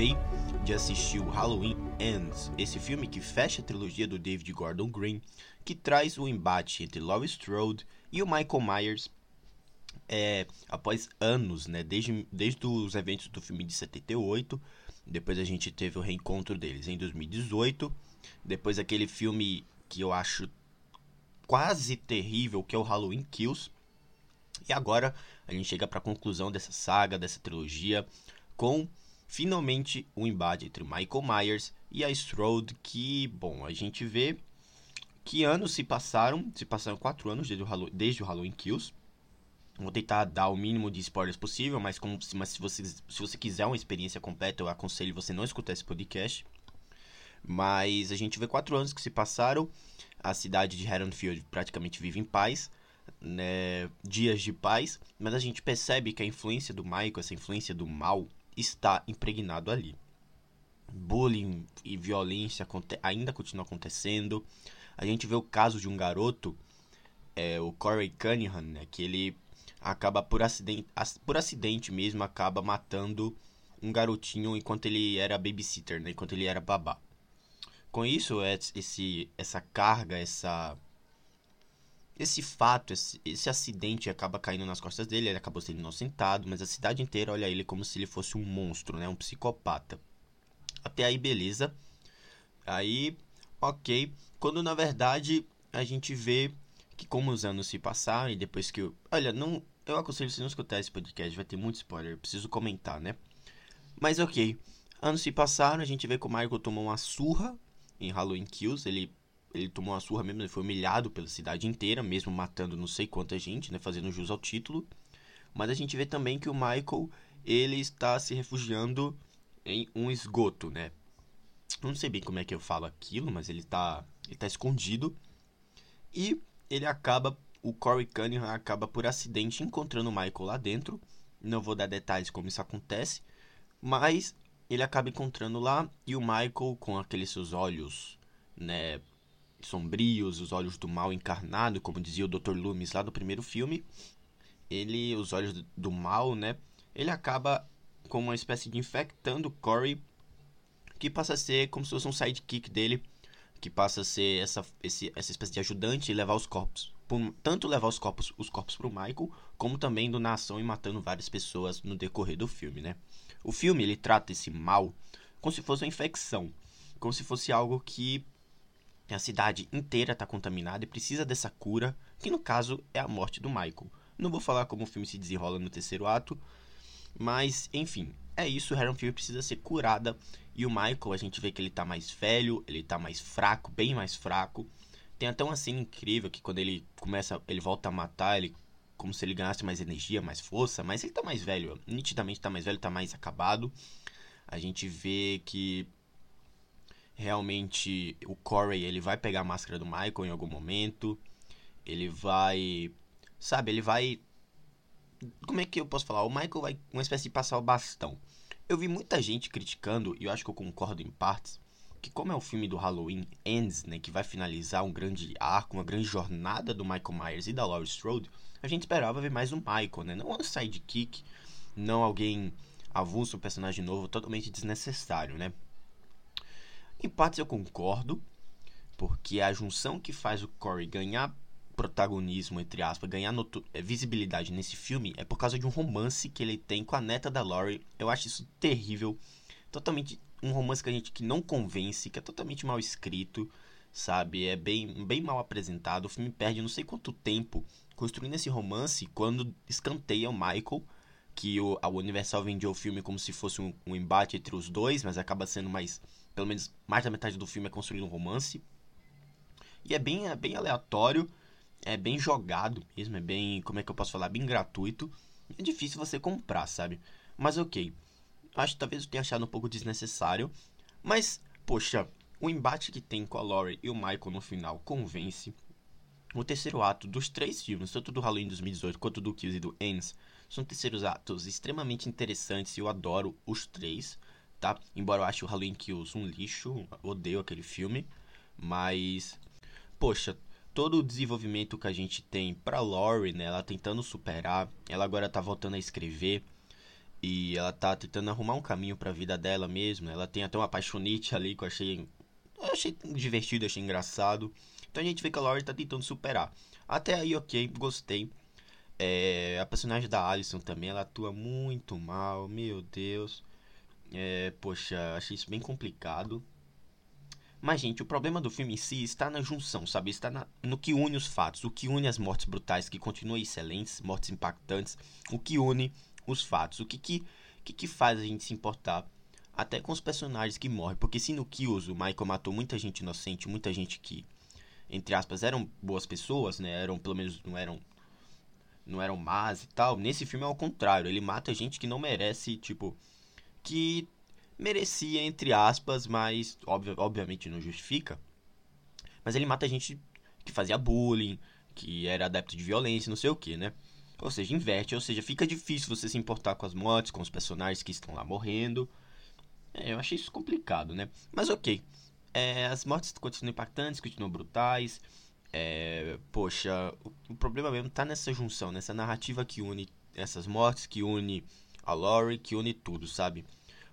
acabei de assistir o Halloween Ends, esse filme que fecha a trilogia do David Gordon Green, que traz o embate entre Laurie Strode e o Michael Myers é, após anos, né, desde, desde os eventos do filme de 78, depois a gente teve o reencontro deles em 2018, depois aquele filme que eu acho quase terrível, que é o Halloween Kills, e agora a gente chega para a conclusão dessa saga, dessa trilogia, com finalmente o um embate entre Michael Myers e a Strode, que, bom, a gente vê que anos se passaram, se passaram quatro anos desde o, Halloween, desde o Halloween Kills. Vou tentar dar o mínimo de spoilers possível, mas, como, mas se, você, se você quiser uma experiência completa, eu aconselho você não escutar esse podcast. Mas a gente vê quatro anos que se passaram, a cidade de Haddonfield praticamente vive em paz, né, dias de paz, mas a gente percebe que a influência do Michael, essa influência do mal, está impregnado ali. Bullying e violência ainda continuam acontecendo. A gente vê o caso de um garoto, é, o Corey Cunningham, né, que ele acaba por acidente, por acidente mesmo, acaba matando um garotinho enquanto ele era babysitter, né, enquanto ele era babá. Com isso, esse, essa carga, essa esse fato, esse, esse, acidente acaba caindo nas costas dele, ele acabou sendo inocentado, mas a cidade inteira olha ele como se ele fosse um monstro, né? Um psicopata. Até aí, beleza. Aí, ok. Quando na verdade a gente vê que como os anos se passaram e depois que eu... Olha, não... Eu aconselho você não escutar esse podcast, vai ter muito spoiler, preciso comentar, né? Mas ok. Anos se passaram, a gente vê que o Michael tomou uma surra em Halloween Kills, ele ele tomou uma surra mesmo, ele foi humilhado pela cidade inteira, mesmo matando não sei quanta gente, né, fazendo jus ao título. Mas a gente vê também que o Michael, ele está se refugiando em um esgoto, né? Não sei bem como é que eu falo aquilo, mas ele está ele tá escondido. E ele acaba, o Corey Cunningham acaba por acidente encontrando o Michael lá dentro. Não vou dar detalhes como isso acontece, mas ele acaba encontrando lá e o Michael com aqueles seus olhos, né, sombrios, os olhos do mal encarnado, como dizia o Dr. Loomis lá do primeiro filme. Ele, os olhos do mal, né? Ele acaba com uma espécie de infectando Corey, que passa a ser como se fosse um sidekick dele, que passa a ser essa, esse, essa espécie de ajudante e levar os corpos. Por, tanto levar os corpos, os corpos pro Michael, como também do nação e matando várias pessoas no decorrer do filme, né? O filme ele trata esse mal como se fosse uma infecção, como se fosse algo que a cidade inteira está contaminada e precisa dessa cura, que no caso é a morte do Michael. Não vou falar como o filme se desenrola no terceiro ato, mas enfim, é isso. Haddonfield precisa ser curada e o Michael a gente vê que ele está mais velho, ele está mais fraco, bem mais fraco. Tem até uma cena incrível que quando ele começa, ele volta a matar, ele como se ele ganhasse mais energia, mais força, mas ele está mais velho, nitidamente está mais velho, está mais acabado. A gente vê que realmente o Corey ele vai pegar a máscara do Michael em algum momento. Ele vai. Sabe, ele vai. Como é que eu posso falar? O Michael vai uma espécie de passar o bastão. Eu vi muita gente criticando, e eu acho que eu concordo em partes, que como é o filme do Halloween Ends, né, que vai finalizar um grande arco, uma grande jornada do Michael Myers e da Laurie Strode, a gente esperava ver mais um Michael, né? Não um sidekick, não alguém avulso, um personagem novo, totalmente desnecessário, né? Em partes eu concordo, porque a junção que faz o Corey ganhar protagonismo, entre aspas, ganhar é, visibilidade nesse filme é por causa de um romance que ele tem com a neta da Laurie. Eu acho isso terrível. Totalmente um romance que a gente que não convence, que é totalmente mal escrito, sabe? É bem, bem mal apresentado. O filme perde não sei quanto tempo construindo esse romance quando escanteia o Michael, que o, a Universal vendeu o filme como se fosse um, um embate entre os dois, mas acaba sendo mais pelo menos mais da metade do filme é construído um romance. E é bem, é bem aleatório, é bem jogado mesmo, é bem, como é que eu posso falar, bem gratuito. É difícil você comprar, sabe? Mas ok. Acho que talvez eu tenha achado um pouco desnecessário. Mas, poxa, o embate que tem com a Laurie e o Michael no final convence. O terceiro ato dos três filmes, tanto do Halloween 2018 quanto do Kills e do Ends, são terceiros atos extremamente interessantes e eu adoro os três tá? Embora eu ache o Halloween Kills um lixo, odeio aquele filme, mas poxa, todo o desenvolvimento que a gente tem pra Laurie, né, ela tentando superar, ela agora tá voltando a escrever. E ela tá tentando arrumar um caminho pra vida dela mesmo. Ela tem até uma apaixonite ali que eu achei. Eu achei divertido, achei engraçado. Então a gente vê que a Laurie tá tentando superar. Até aí, ok, gostei. É, a personagem da Alison também, ela atua muito mal, meu Deus. É, poxa, achei isso bem complicado. Mas, gente, o problema do filme em si está na junção, sabe? Está na, no que une os fatos, o que une as mortes brutais, que continuam excelentes, mortes impactantes, o que une os fatos, o que que, que, que faz a gente se importar até com os personagens que morrem. Porque se no Kills o Michael matou muita gente inocente, muita gente que, entre aspas, eram boas pessoas, né? Eram, pelo menos, não eram não eram más e tal. Nesse filme é ao contrário, ele mata gente que não merece, tipo, que merecia, entre aspas, mas obvia, obviamente não justifica. Mas ele mata gente que fazia bullying, que era adepto de violência, não sei o que, né? Ou seja, inverte, ou seja, fica difícil você se importar com as mortes, com os personagens que estão lá morrendo. É, eu achei isso complicado, né? Mas ok. É, as mortes continuam impactantes, continuam brutais. É, poxa, o, o, problema mesmo tá nessa junção, nessa narrativa que une essas mortes, que une a Laurie, que une tudo, sabe?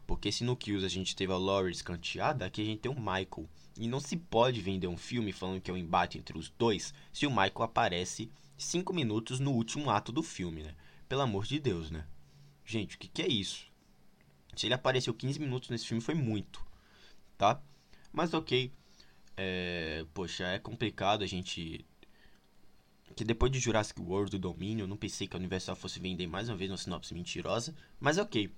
Porque se no Kills a gente teve a Laurie escanteada, aqui a gente tem o Michael. E não se pode vender um filme falando que é um embate entre os dois se o Michael aparece 5 minutos no último ato do filme, né? Pelo amor de Deus, né? Gente, o que, que é isso? Se ele apareceu 15 minutos nesse filme foi muito, tá? Mas ok. É, poxa, é complicado a gente. Que depois de Jurassic World do Domínio, eu não pensei que a Universal fosse vender mais uma vez uma sinopse mentirosa. Mas ok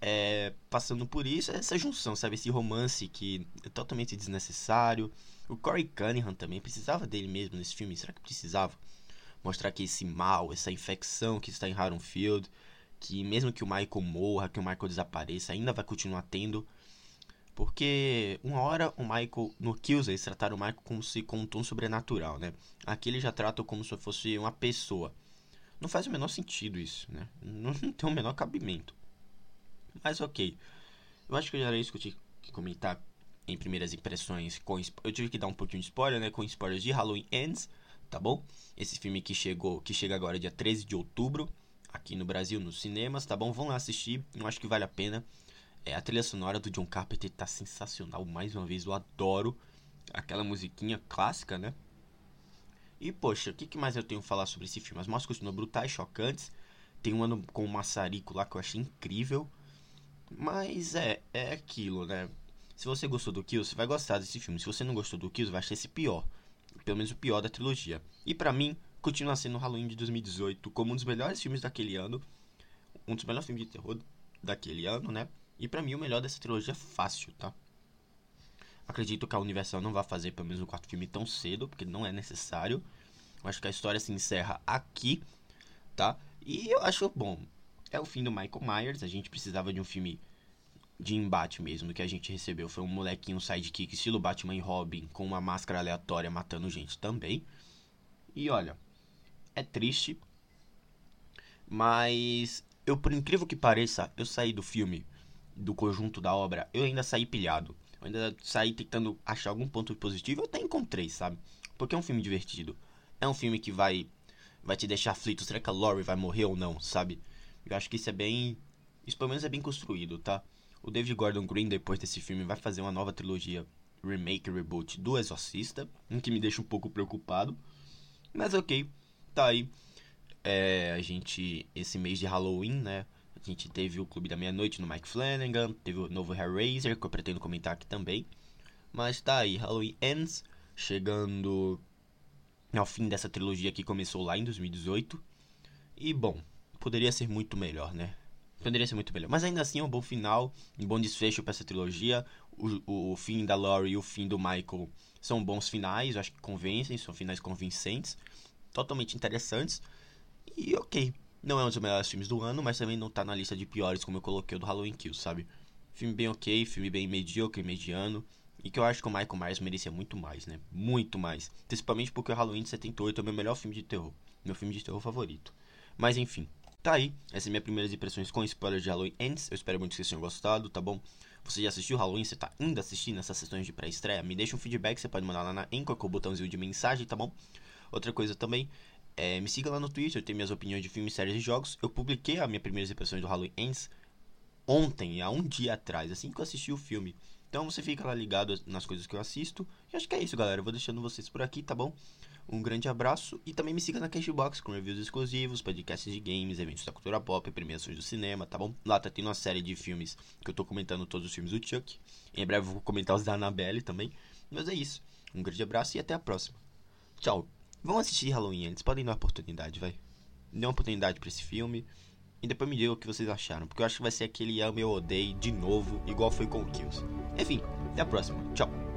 é, passando por isso, essa junção, sabe? Esse romance que é totalmente desnecessário. O Corey Cunningham também precisava dele mesmo nesse filme. Será que precisava? Mostrar que esse mal, essa infecção que está em Haddonfield, que mesmo que o Michael morra, que o Michael desapareça, ainda vai continuar tendo. Porque uma hora o Michael, no Kills, eles trataram o Michael como se com um tom sobrenatural, né? Aqui ele já trata como se fosse uma pessoa. Não faz o menor sentido isso, né? Não tem o menor cabimento. Mas ok. Eu acho que já era isso que eu tinha que comentar em primeiras impressões. Com, eu tive que dar um pouquinho de spoiler, né? Com spoilers de Halloween Ends, tá bom? Esse filme que chegou, que chega agora dia 13 de outubro, aqui no Brasil, nos cinemas, tá bom? Vão lá assistir, eu acho que vale a pena. É, a trilha sonora do John Carpenter tá sensacional, mais uma vez, eu adoro aquela musiquinha clássica, né? E poxa, o que, que mais eu tenho a falar sobre esse filme? As mortes continuam brutais, chocantes. Tem um ano com o maçarico lá que eu achei incrível. Mas é, é aquilo, né? Se você gostou do Kills, você vai gostar desse filme. Se você não gostou do Kills, vai achar esse pior. Pelo menos o pior da trilogia. E para mim, continua sendo Halloween de 2018 como um dos melhores filmes daquele ano. Um dos melhores filmes de terror daquele ano, né? E para mim, o melhor dessa trilogia é fácil, tá? Acredito que a Universal não vai fazer pelo menos o quarto filme tão cedo, porque não é necessário. Eu acho que a história se encerra aqui, tá? E eu acho bom é o fim do Michael Myers. A gente precisava de um filme de embate mesmo. Que a gente recebeu foi um molequinho sidekick, estilo Batman e Robin, com uma máscara aleatória matando gente também. E olha, é triste, mas eu, por incrível que pareça, eu saí do filme, do conjunto da obra, eu ainda saí pilhado. Eu ainda saí tentando achar algum ponto positivo, eu até encontrei, sabe? Porque é um filme divertido. É um filme que vai vai te deixar aflito, será que a Laurie vai morrer ou não, sabe? Eu acho que isso é bem. Isso pelo menos é bem construído, tá? O David Gordon Green, depois desse filme, vai fazer uma nova trilogia remake, reboot do Exorcista, o que me deixa um pouco preocupado. Mas ok, tá aí. É, a gente, esse mês de Halloween, né? A gente teve o Clube da Meia-Noite no Mike Flanagan, teve o novo Hellraiser, que eu pretendo comentar aqui também. Mas tá aí, Halloween Ends, chegando ao fim dessa trilogia que começou lá em 2018. E bom, poderia ser muito melhor, né? Poderia ser muito melhor. Mas ainda assim é um bom final, um bom desfecho para essa trilogia. O, o, o, fim da Laurie e o fim do Michael são bons finais, eu acho que convencem, são finais convincentes, totalmente interessantes. E ok, não é um dos melhores filmes do ano, mas também não tá na lista de piores como eu coloquei o do Halloween Kills, sabe? Filme bem ok, filme bem medíocre, mediano. E que eu acho que o Michael Myers merecia muito mais, né? Muito mais. Principalmente porque o Halloween de 78 é o meu melhor filme de terror. Meu filme de terror favorito. Mas enfim, Tá aí, essas são minhas primeiras impressões com spoiler de Halloween Ends. Eu espero muito que vocês tenham gostado, tá bom? Você já assistiu Halloween? Você tá ainda assistindo essas sessões de pré-estreia? Me deixa um feedback, você pode mandar lá na Anchor com o botãozinho de mensagem, tá bom? Outra coisa também É, me siga lá no Twitter, eu tenho minhas opiniões de filmes, séries e jogos. Eu publiquei a minha primeira impressões do Halloween Ends ontem, há um dia atrás, assim que eu assisti o filme. Então você fica lá ligado nas coisas que eu assisto. E acho que é isso, galera. Eu vou deixando vocês por aqui, tá bom? Um grande abraço e também me siga na Cashbox com reviews exclusivos, podcasts de games, eventos da cultura pop, premiações do cinema, tá bom? Lá tá tendo uma série de filmes que eu tô comentando todos os filmes do Chuck. Em breve eu vou comentar os da Annabelle também. Mas é isso. Um grande abraço e até a próxima. Tchau. Vão assistir Halloween, eles podem dar uma oportunidade, vai. Dê uma oportunidade para esse filme. E depois me diga o que vocês acharam. Porque eu acho que vai ser aquele ame ou odeio de novo, igual foi com o Kills. Enfim, até a próxima. Tchau.